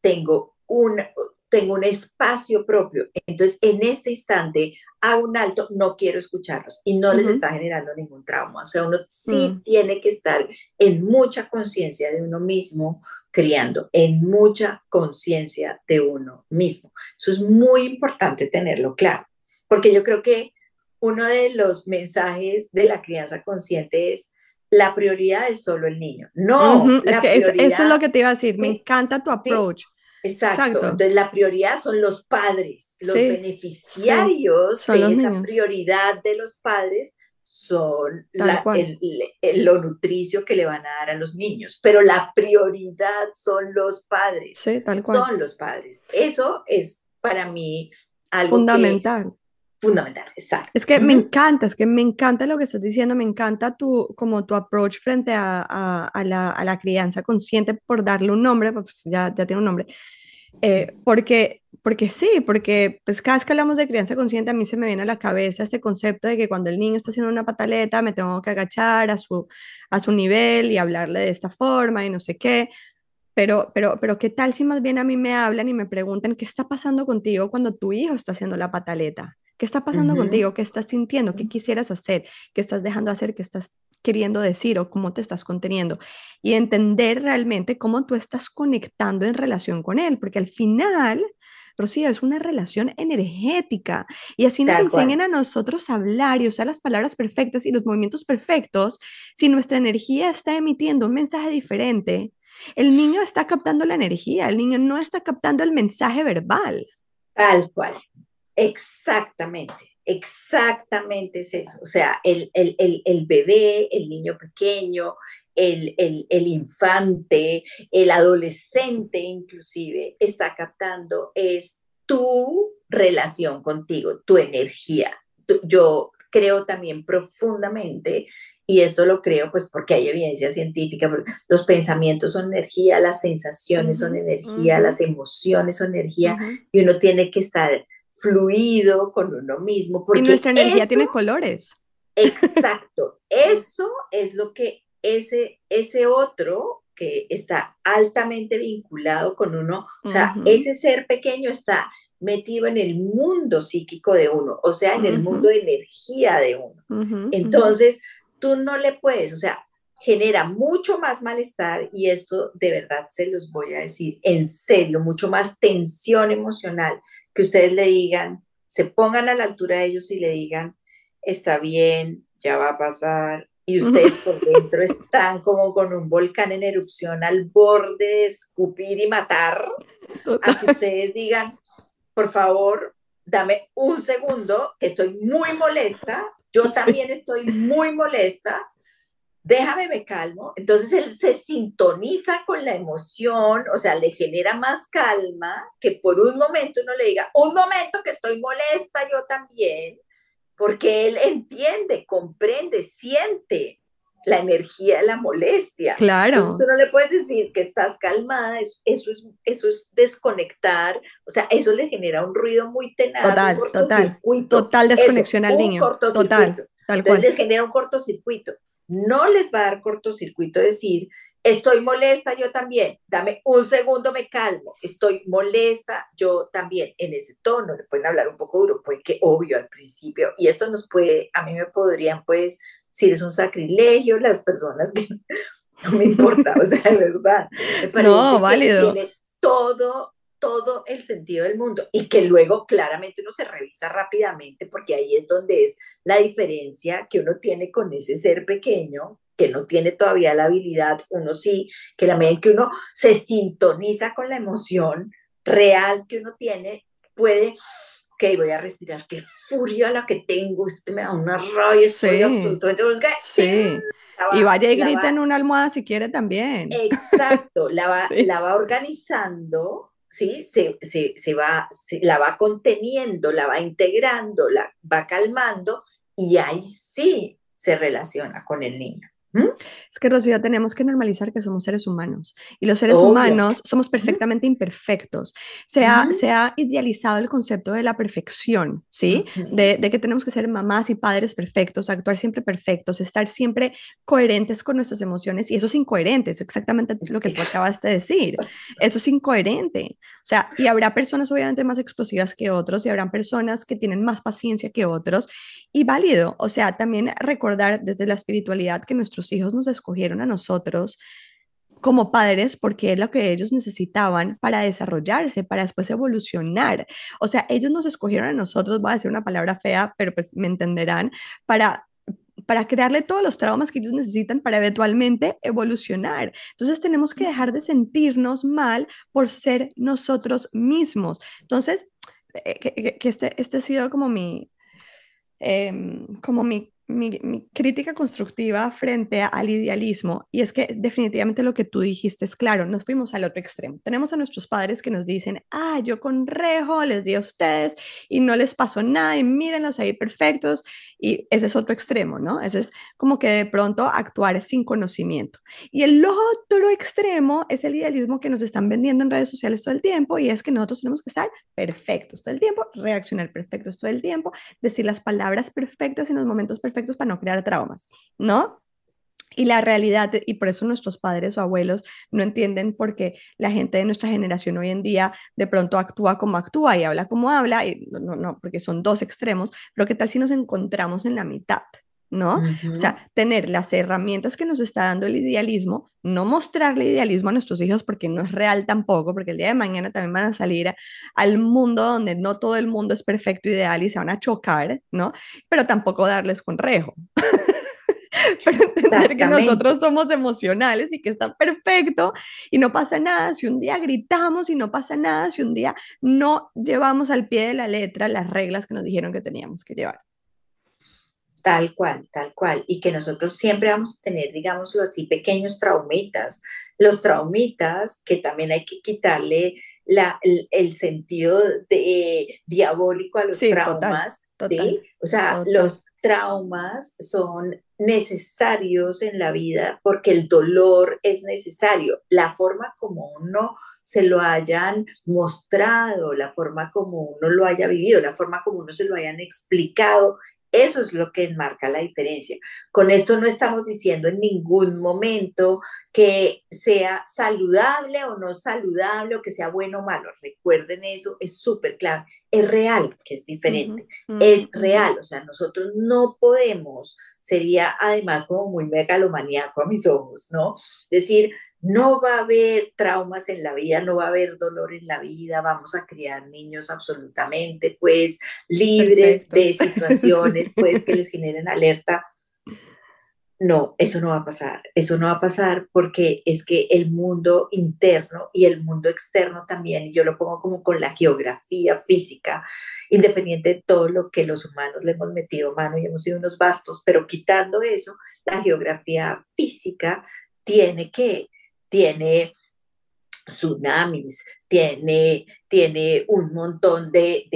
tengo un, tengo un espacio propio. Entonces, en este instante, a un alto, no quiero escucharlos y no les está generando ningún trauma. O sea, uno sí mm. tiene que estar en mucha conciencia de uno mismo, criando, en mucha conciencia de uno mismo. Eso es muy importante tenerlo claro, porque yo creo que uno de los mensajes de la crianza consciente es la prioridad es solo el niño. No, es que eso es lo que te iba a decir. Me encanta tu approach. exacto. Entonces, la prioridad son los padres. Los beneficiarios de esa prioridad de los padres son lo nutricio que le van a dar a los niños. Pero la prioridad son los padres. Sí, tal cual. Son los padres. Eso es para mí algo fundamental fundamental, exacto. Es que me encanta, es que me encanta lo que estás diciendo, me encanta tu, como tu approach frente a, a, la, a la, crianza consciente por darle un nombre, pues ya, ya tiene un nombre, eh, porque, porque sí, porque pues cada vez que hablamos de crianza consciente a mí se me viene a la cabeza este concepto de que cuando el niño está haciendo una pataleta me tengo que agachar a su, a su nivel y hablarle de esta forma y no sé qué, pero, pero, pero ¿qué tal si más bien a mí me hablan y me preguntan qué está pasando contigo cuando tu hijo está haciendo la pataleta? ¿Qué está pasando contigo? ¿Qué estás sintiendo? ¿Qué quisieras hacer? ¿Qué estás dejando hacer? ¿Qué estás queriendo decir o cómo te estás conteniendo? Y entender realmente cómo tú estás conectando en relación con él, porque al final Rocío, es una relación energética. Y así nos enseñan a nosotros a hablar y usar las palabras perfectas y los movimientos perfectos. Si nuestra energía está emitiendo un mensaje diferente, el niño está captando la energía, el niño no está captando el mensaje verbal. Tal cual, exactamente. Exactamente es eso. O sea, el, el, bebé, el niño pequeño, el, el, infante, el adolescente inclusive, está captando es tu relación contigo, tu energía. Yo creo también profundamente, y esto lo creo pues porque hay evidencia científica, los pensamientos son energía, las sensaciones son energía, las emociones son energía, y uno tiene que estar fluido con uno mismo. Porque y nuestra energía tiene colores. [laughs] Exacto, eso es lo que ese, ese otro que está altamente vinculado con uno, o sea, ese ser pequeño está metido en el mundo psíquico de uno, o sea, en el mundo de energía de uno. Entonces, tú no le puedes, o sea, genera mucho más malestar y esto de verdad se los voy a decir en serio, mucho más tensión emocional que ustedes le digan, se pongan a la altura de ellos y le digan, está bien, ya va a pasar, y ustedes por dentro están como con un volcán en erupción al borde de escupir y matar, a que ustedes digan, por favor, dame un segundo, estoy muy molesta, yo también estoy muy molesta, déjame me calmo. Entonces él se sintoniza con la emoción, o sea, le genera más calma que por un momento uno le diga, un momento que estoy molesta yo también, porque él entiende, comprende, siente la energía de la molestia. Claro. Entonces tú no le puedes decir que estás calmada, eso, es, eso es desconectar, o sea, eso le genera un ruido muy tenaz. Total, total. Total desconexión al niño. Total. Tal Entonces les genera un cortocircuito. No les va a dar cortocircuito decir, Estoy molesta yo también. Dame un segundo, me calmo. Estoy molesta yo también. En ese tono le pueden hablar un poco duro, pues que obvio al principio. Y esto nos puede, a mí me podrían, pues, si es un sacrilegio, las personas que [laughs] no me importa, o sea, de verdad. no, válido. tiene todo, todo el sentido del mundo y que luego claramente uno se revisa rápidamente porque ahí es donde es la diferencia que uno tiene con ese ser pequeño que no tiene todavía la habilidad, uno sí, que la medida en que uno se sintoniza con la emoción real que uno tiene, puede, ok, voy a respirar, qué furia la que tengo, este me da una rabia, sí. absolutamente... Sí. y vaya y grita en una almohada si quiere también. Exacto, la va, [laughs] la va organizando, ¿sí? Se, se, se va, se, la va conteniendo, la va integrando, la va calmando y ahí sí se relaciona con el niño. Es que, Rocío, tenemos que normalizar que somos seres humanos y los seres humanos somos perfectamente imperfectos. Se ha, se ha, idealizado el concepto de la perfección, ¿sí? de, de, que tenemos que ser mamás y padres perfectos, actuar siempre perfectos, estar siempre coherentes con nuestras emociones y eso es incoherente, es exactamente lo que tú acabas de decir. Eso es incoherente. O sea, y habrá personas obviamente más explosivas que otros y habrán personas que tienen más paciencia que otros y válido. O sea, también recordar desde la espiritualidad que nuestros hijos nos escogieron a nosotros como padres porque es lo que ellos necesitaban para desarrollarse, para después evolucionar. O sea, ellos nos escogieron a nosotros, voy a decir una palabra fea, pero pues me entenderán, para para crearle todos los traumas que ellos necesitan para eventualmente evolucionar. Entonces tenemos que dejar de sentirnos mal por ser nosotros mismos. Entonces, eh, que, este, este ha sido como mi, em, como mi mi, crítica constructiva frente al idealismo, y es que definitivamente lo que tú dijiste es claro, nos fuimos al otro extremo. Tenemos a nuestros padres que nos dicen, ah, yo con rejo les di a ustedes y no les pasó nada y mírenlos ahí perfectos, y ese es otro extremo, ¿no? Ese es como que de pronto actuar sin conocimiento. Y el otro extremo es el idealismo que nos están vendiendo en redes sociales todo el tiempo, y es que nosotros tenemos que estar perfectos todo el tiempo, reaccionar perfectos todo el tiempo, decir las palabras perfectas en los momentos perfectos para no crear traumas, ¿no? Y la realidad, y por eso nuestros padres o abuelos no entienden por qué la gente de nuestra generación hoy en día de pronto actúa como actúa y habla como habla, y no, no, porque son dos extremos, pero qué tal si nos encontramos en la mitad, ¿no? O sea, tener las herramientas que nos está dando el idealismo, no mostrarle idealismo a nuestros hijos porque no es real tampoco, porque el día de mañana también van a salir al mundo donde no todo el mundo es perfecto, ideal y se van a chocar, ¿no? Pero tampoco darles conrejo. [laughs] pero entender que nosotros somos emocionales y que está perfecto y no pasa nada si un día gritamos y no pasa nada si un día no llevamos al pie de la letra las reglas que nos dijeron que teníamos que llevar. Tal cual, tal cual. Y que nosotros siempre vamos a tener, digámoslo así, pequeños traumitas. Los traumitas que también hay que quitarle la, el, sentido de, diabólico a los traumas. O sea, los traumas son necesarios en la vida porque el dolor es necesario. La forma como uno se lo hayan mostrado, la forma como uno lo haya vivido, la forma como uno se lo hayan explicado, eso es lo que marca la diferencia. Con esto no estamos diciendo en ningún momento que sea saludable o no saludable o que sea bueno o malo. Recuerden eso, es súper clave. Es real que es diferente, es real. O sea, nosotros no podemos, sería además como muy megalomaníaco a mis ojos, ¿no? Decir, no va a haber traumas en la vida, no va a haber dolor en la vida, vamos a criar niños absolutamente, pues, libres de [laughs] situaciones, pues, que les generen alerta. No, eso no va a pasar, eso no va a pasar porque es que el mundo interno y el mundo externo también, yo lo pongo como con la geografía física, independiente de todo lo que los humanos le hemos metido mano y hemos sido unos bastos, pero quitando eso, la geografía física tiene que tiene tsunamis, tiene, tiene un montón de,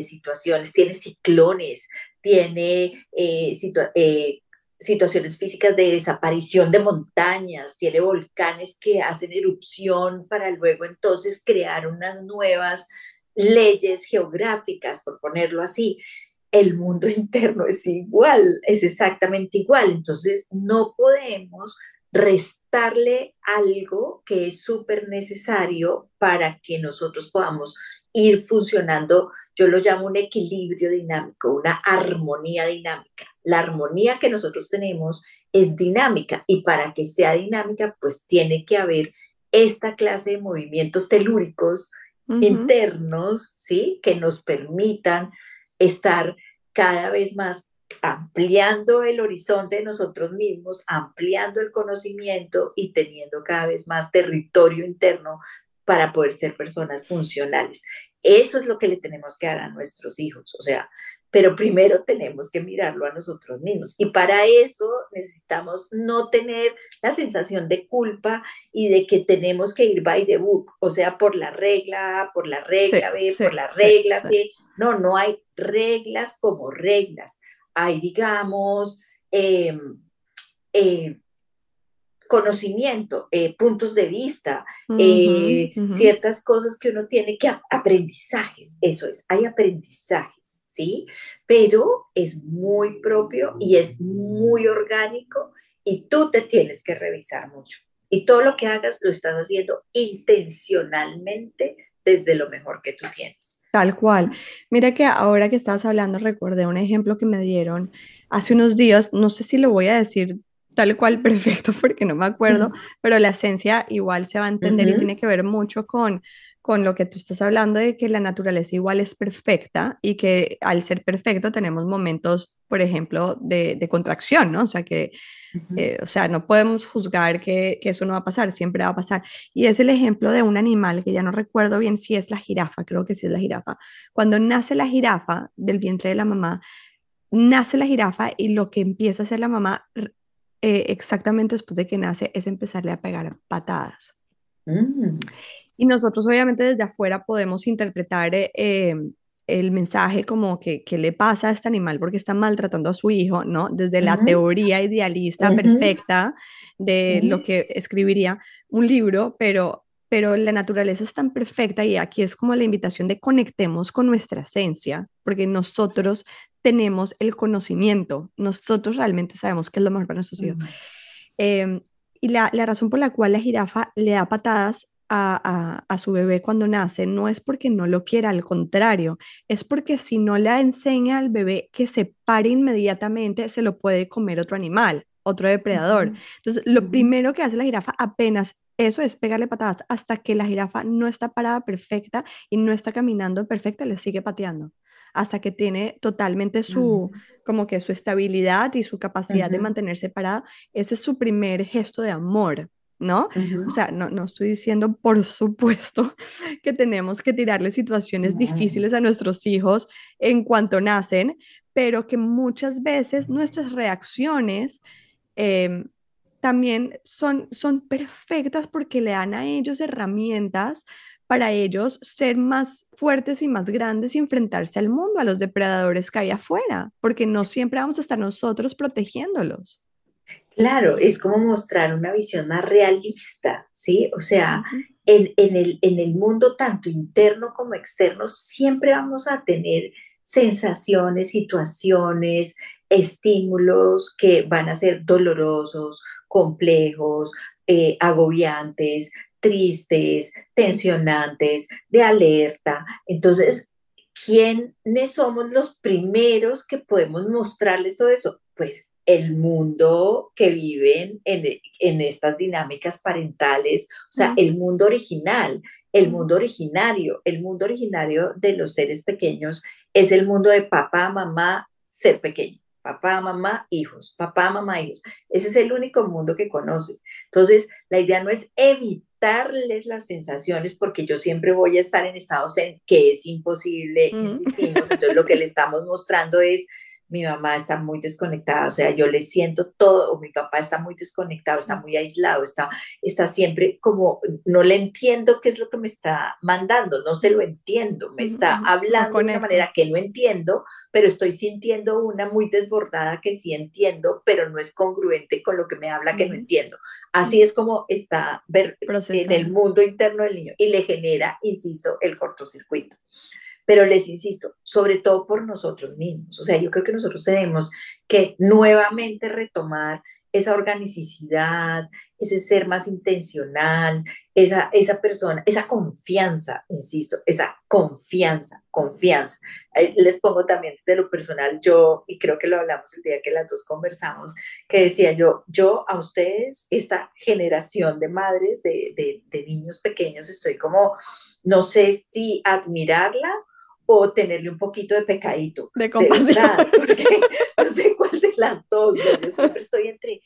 situaciones, tiene ciclones, tiene eh, eh, situaciones físicas de desaparición de montañas, tiene volcanes que hacen erupción para luego entonces crear unas nuevas leyes geográficas, por ponerlo así. El mundo [laughs] interno es igual, es exactamente igual. Entonces, no podemos restarle algo que es súper necesario para que nosotros podamos ir funcionando, yo lo llamo un equilibrio dinámico, una armonía dinámica. La armonía que nosotros tenemos es dinámica y para que sea dinámica, pues tiene que haber esta clase de movimientos telúricos internos, ¿sí? Que nos permitan estar cada vez más ampliando el horizonte de nosotros mismos, ampliando el conocimiento y teniendo cada vez más territorio interno para poder ser personas funcionales. Eso es lo que le tenemos que dar a nuestros hijos, o sea, pero primero tenemos que mirarlo a nosotros mismos. Y para eso necesitamos no tener la sensación de culpa y de que tenemos que ir by the book, o sea, por la regla por la regla B, por la regla C. No, no hay reglas como reglas hay, digamos, em, eh, conocimiento, eh, puntos de vista, eh, ciertas cosas que uno tiene que, aprendizajes, eso es, hay aprendizajes, ¿sí? Pero es muy propio y es muy orgánico y tú te tienes que revisar mucho. Y todo lo que hagas lo estás haciendo intencionalmente desde lo mejor que tú tienes. Tal cual. Mira que ahora que estabas hablando, recordé un ejemplo que me dieron hace unos días, no sé si lo voy a decir tal cual [laughs] perfecto porque no me acuerdo, pero la esencia igual se va a entender y tiene que ver mucho con, con lo que tú estás hablando de que la naturaleza igual es perfecta y que al ser perfecto tenemos momentos, por ejemplo, de, de contracción, ¿no? O sea, que, eh, o sea, no podemos juzgar que, que, eso no va a pasar, siempre va a pasar. Y es el ejemplo de un animal que ya no recuerdo bien si es la jirafa, creo que sí es la jirafa. Cuando nace la jirafa del vientre de la mamá, nace la jirafa y lo que empieza a hacer la mamá eh, exactamente después de que nace es empezarle a pegar patadas. Mm. Y nosotros obviamente desde afuera podemos interpretar eh, em, el mensaje como que, que, le pasa a este animal porque está maltratando a su hijo, ¿no? Desde la teoría idealista perfecta de lo que escribiría un libro, pero pero la naturaleza es tan perfecta y aquí es como la invitación de conectemos con nuestra esencia, porque nosotros tenemos el conocimiento, nosotros realmente sabemos qué es lo mejor para nuestros hijos. Em, y la, razón por la cual la jirafa le da patadas a, su bebé cuando nace no es porque no lo quiera, al contrario, es porque si no le enseña al bebé que se pare inmediatamente, se lo puede comer otro animal, otro depredador. Entonces, lo primero que hace la jirafa apenas eso es pegarle patadas hasta que la jirafa no está parada perfecta y no está caminando perfecta, le sigue pateando hasta que tiene totalmente su, como que su estabilidad y su capacidad de mantenerse parada. Ese es su primer gesto de amor. ¿No? O sea, no, no estoy diciendo, por supuesto, [laughs] que tenemos que tirarle situaciones difíciles a nuestros hijos en cuanto nacen, pero que muchas veces nuestras reacciones em, también son, son perfectas porque le dan a ellos herramientas para ellos ser más fuertes y más grandes y enfrentarse al mundo, a los depredadores que hay afuera, porque no siempre vamos a estar nosotros protegiéndolos. Claro, es como mostrar una visión más realista, ¿sí? O sea, en, el, en el mundo tanto interno como externo siempre vamos a tener sensaciones, situaciones, estímulos que van a ser dolorosos, complejos, eh, agobiantes, tristes, tensionantes, de alerta. Entonces, ¿quiénes somos los primeros que podemos mostrarles todo eso? Pues el mundo que viven en, estas dinámicas parentales, o sea, el mundo original, el mundo originario, el mundo originario de los seres pequeños es el mundo de papá, mamá, ser pequeño papá, mamá, hijos, papá, mamá, hijos. Ese es el único mundo que conoce. Entonces, la idea no es evitarles las sensaciones, porque yo siempre voy a estar en estados en que es imposible, insistimos. Entonces, lo que le estamos mostrando es mi mamá está muy desconectada, o sea, yo le siento todo, o mi papá está muy desconectado, está muy aislado, está, está siempre como, no le entiendo qué es lo que me está mandando, no se lo entiendo, me está hablando de una manera que no entiendo, pero estoy sintiendo una muy desbordada que sí entiendo, pero no es congruente con lo que me habla que no entiendo. Así es como está ver en el mundo interno del niño y le genera, insisto, el cortocircuito. Pero les insisto, sobre todo por nosotros mismos. O sea, yo creo que nosotros tenemos que nuevamente retomar esa organicidad, ese ser más intencional, esa, esa persona, esa confianza, insisto, esa confianza, confianza. Les pongo también desde lo personal, yo, y creo que lo hablamos el día que las dos conversamos, que decía yo, yo a ustedes, esta generación de madres, de, de, de niños pequeños, estoy como, no sé si admirarla o tenerle un poquito de pecadito. De compasión. [laughs] porque no sé cuál de las dos. Yo siempre estoy entre,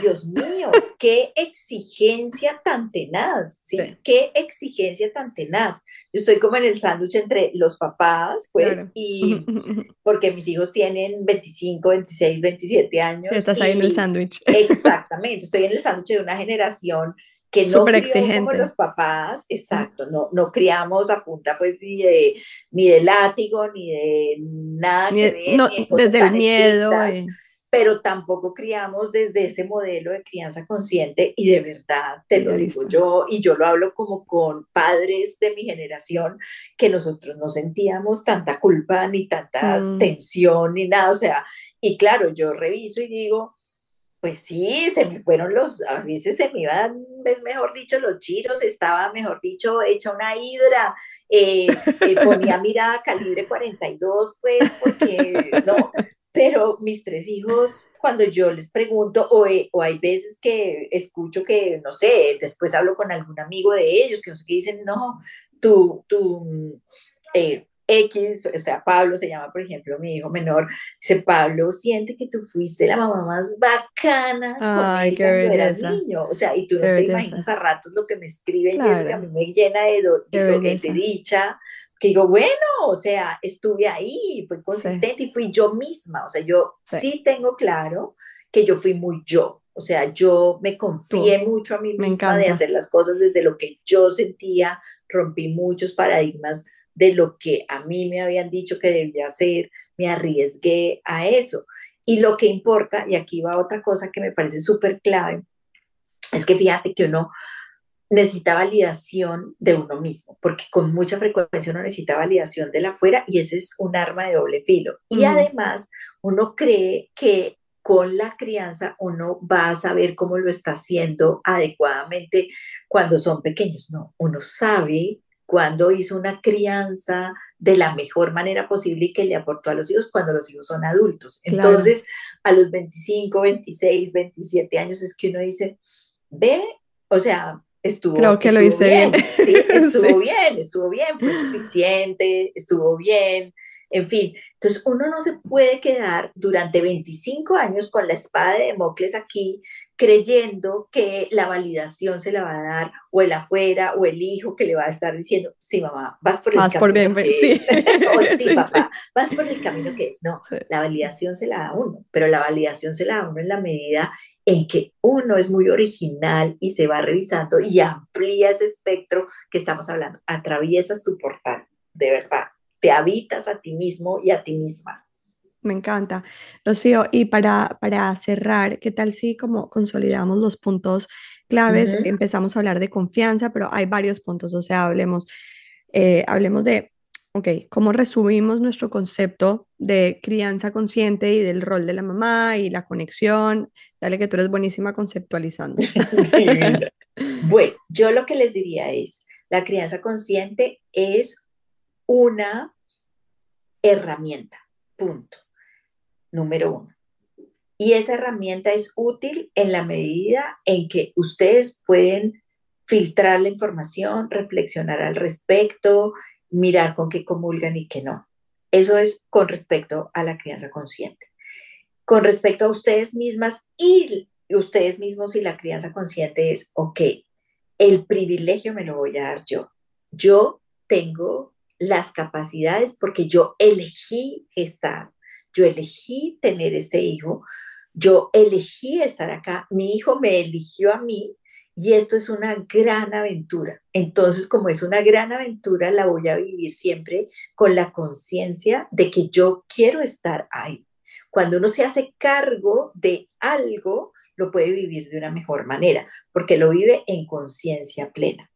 Dios mío, qué exigencia tan tenaz, ¿sí? Qué exigencia tan tenaz. Yo estoy como en el sándwich entre los papás, pues, y [laughs] porque mis hijos tienen 25, 26, 27 años. Sí, estás ahí en el sándwich. [laughs] Exactamente, estoy en el sándwich de una generación que no exigente. como los papás, exacto, no, no criamos a punta pues ni de, ni de látigo, ni de nada que no, desde el miedo. Eh. Pero tampoco criamos desde ese modelo de crianza consciente y de verdad, te lo digo yo, y yo lo hablo como con padres de mi generación, que nosotros no sentíamos tanta culpa, ni tanta mm. tensión, ni nada, o sea, y claro, yo reviso y digo, pues sí, se me fueron los, a veces se me iban, mejor dicho, los chiros, estaba, mejor dicho, hecha una hidra, eh, eh, [laughs] ponía mirada calibre 42, pues, porque, no, pero mis tres hijos, cuando yo les pregunto, o, eh, o, hay veces que escucho que, no sé, después hablo con algún amigo de ellos, que no sé qué dicen, no, tú, tú, X, o sea, Pablo se llama, por ejemplo, mi hijo menor, dice, Pablo, siente que tú fuiste la mamá más bacana Ay, qué cuando eras niño, o sea, y tú no te imaginas a ratos lo que me escriben y eso que a mí me llena de, de, de dicha, que digo, bueno, o sea, estuve ahí, fui consistente y fui yo misma, o sea, yo sí. tengo claro que yo fui muy yo, o sea, yo me confié mucho a mí misma de hacer las cosas desde lo que yo sentía, rompí muchos paradigmas de lo que a mí me habían dicho que debía hacer, me arriesgué a eso. Y lo que importa, y aquí va otra cosa que me parece súper clave, es que fíjate que uno necesita validación de uno mismo, porque con mucha frecuencia uno necesita validación de la afuera y ese es un arma de doble filo. Y además uno cree que con la crianza uno va a saber cómo lo está haciendo adecuadamente cuando son pequeños. No, uno sabe cuando hizo una crianza de la mejor manera posible y que le aportó a los hijos cuando los hijos son adultos. Entonces, a los 25, 26, 27 años es que uno dice, ve, o sea, estuvo, Creo que lo hice bien. [laughs] Sí, estuvo bien, estuvo bien, fue suficiente, estuvo bien, en fin. Entonces, uno no se puede quedar durante 25 años con la espada de Democles aquí creyendo que la validación se la va a dar o el afuera o el hijo que le va a estar diciendo, sí, mamá, vas por el camino por bien, que sí. es. [laughs] o [laughs] sí, papá, vas por el camino que es. No, la validación se la da uno, pero la validación se la da uno en la medida en que uno es muy original y se va revisando y amplía ese espectro que estamos hablando. Atraviesas tu portal, de verdad. Te habitas a ti mismo y a ti misma. Me encanta. Rocío, y para, para cerrar, ¿qué tal si como consolidamos los puntos claves? Empezamos a hablar de confianza, pero hay varios puntos, o sea, hablemos, eh, hablemos de Ok, ¿cómo resumimos nuestro concepto de crianza consciente y del rol de la mamá y la conexión? Dale que tú eres buenísima conceptualizando. [laughs] bueno, yo lo que les diría es, la crianza consciente es una herramienta, punto, número uno. Y esa herramienta es útil en la medida en que ustedes pueden filtrar la información, reflexionar al respecto, mirar con qué comulgan y qué no. Eso es con respecto a la crianza consciente. Con respecto a ustedes mismas y ustedes mismos y la crianza consciente es, ok, el privilegio me lo voy a dar yo. Yo tengo las capacidades porque yo elegí estar, yo elegí tener este hijo, yo elegí estar acá, mi hijo me eligió a mí y esto es una gran aventura. Entonces, como es una gran aventura, la voy a vivir siempre con la conciencia de que yo quiero estar ahí. Cuando uno se hace cargo de algo, lo puede vivir de una mejor manera, porque lo vive en conciencia plena.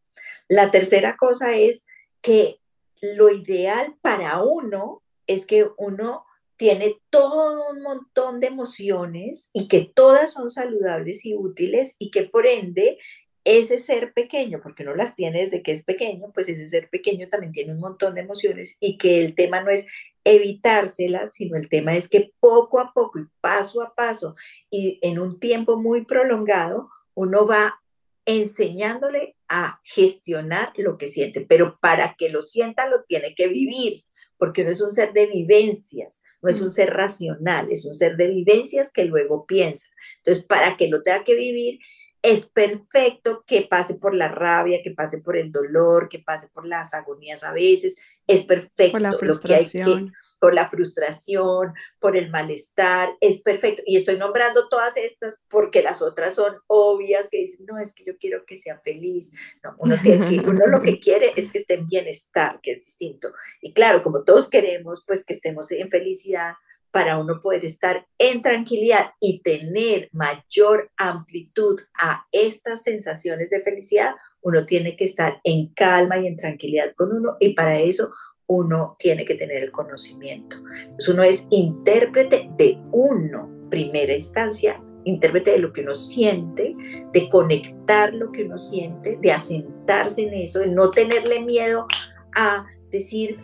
La tercera cosa es que lo ideal para uno es que uno tiene todo un montón de emociones y que todas son saludables y útiles y que por ende ese ser pequeño, porque no las tiene desde que es pequeño, pues ese ser pequeño también tiene un montón de emociones y que el tema no es evitárselas, sino el tema es que poco a poco y paso a paso y en un tiempo muy prolongado, uno va enseñándole a gestionar lo que siente, pero para que lo sienta lo tiene que vivir porque no es un ser de vivencias, no es un ser racional, es un ser de vivencias que luego piensa. Entonces, para que lo tenga que vivir, es perfecto que pase por la rabia, que pase por el dolor, que pase por las agonías a veces, es perfecto. Por la frustración. por la frustración, por el malestar, es perfecto. Y estoy nombrando todas estas porque las otras son obvias, que dicen, no, es que yo quiero que sea feliz. No, uno, tiene [laughs] uno lo que quiere es que esté en bienestar, que es distinto. Y claro, como todos queremos, pues que estemos en felicidad, para uno poder estar en tranquilidad y tener mayor amplitud a estas sensaciones de felicidad, uno tiene que estar en calma y en tranquilidad con uno y para eso uno tiene que tener el conocimiento. Entonces uno es intérprete de uno, primera instancia, intérprete de lo que uno siente, de conectar lo que uno siente, de asentarse en eso, de no tenerle miedo a decir,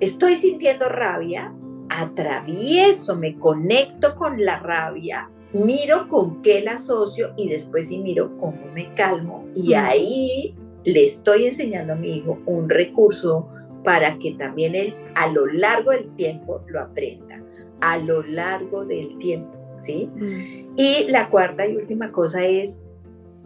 estoy sintiendo rabia, atravieso, me conecto con la rabia, miro con qué la asocio y después sí miro cómo me calmo y ahí le estoy enseñando a mi hijo un recurso para que también él a lo largo del tiempo lo aprenda, a lo largo del tiempo, ¿sí? Mm. Y la cuarta y última cosa es,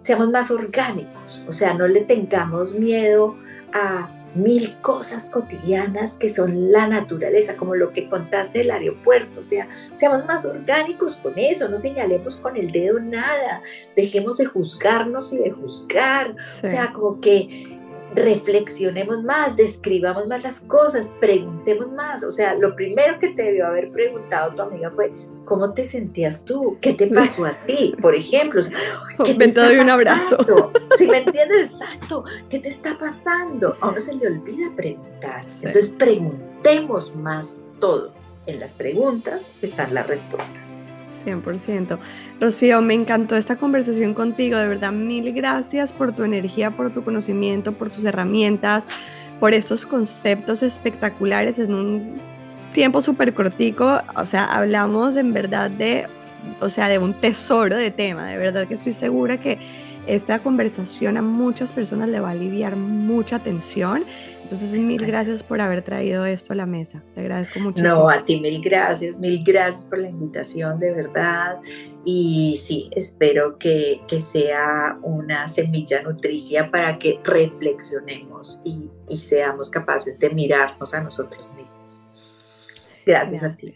seamos más orgánicos, o sea, no le tengamos miedo a mil cosas cotidianas que son la naturaleza, como lo que contaste del aeropuerto, o sea, seamos más orgánicos con eso, no señalemos con el dedo nada, dejemos de juzgarnos y de juzgar, o sea, como que reflexionemos más, describamos más las cosas, preguntemos más, o sea, lo primero que te debió haber preguntado tu amiga fue, ¿Cómo te sentías tú? ¿Qué te pasó a ti? Por ejemplo, ¿qué te, doy un abrazo. Si me entiendes, exacto, ¿qué te está pasando? A uno se le olvida preguntar. Entonces, preguntemos más todo. En las preguntas están las respuestas. 100%. Rocío, me encantó esta conversación contigo, de verdad, mil gracias por tu energía, por tu conocimiento, por tus herramientas, por estos conceptos espectaculares en un tiempo súper cortico, o sea, hablamos en verdad de, o sea, de un tesoro de tema, de verdad que estoy segura que esta conversación a muchas personas le va a aliviar mucha tensión. Entonces, mil gracias por haber traído esto a la mesa. Te agradezco muchísimo. No, a ti mil gracias, mil gracias por la invitación, de verdad. Y sí, espero que, que sea una semilla nutricia para que reflexionemos y, y, seamos capaces de mirarnos a nosotros mismos. Gracias, gracias. a ti.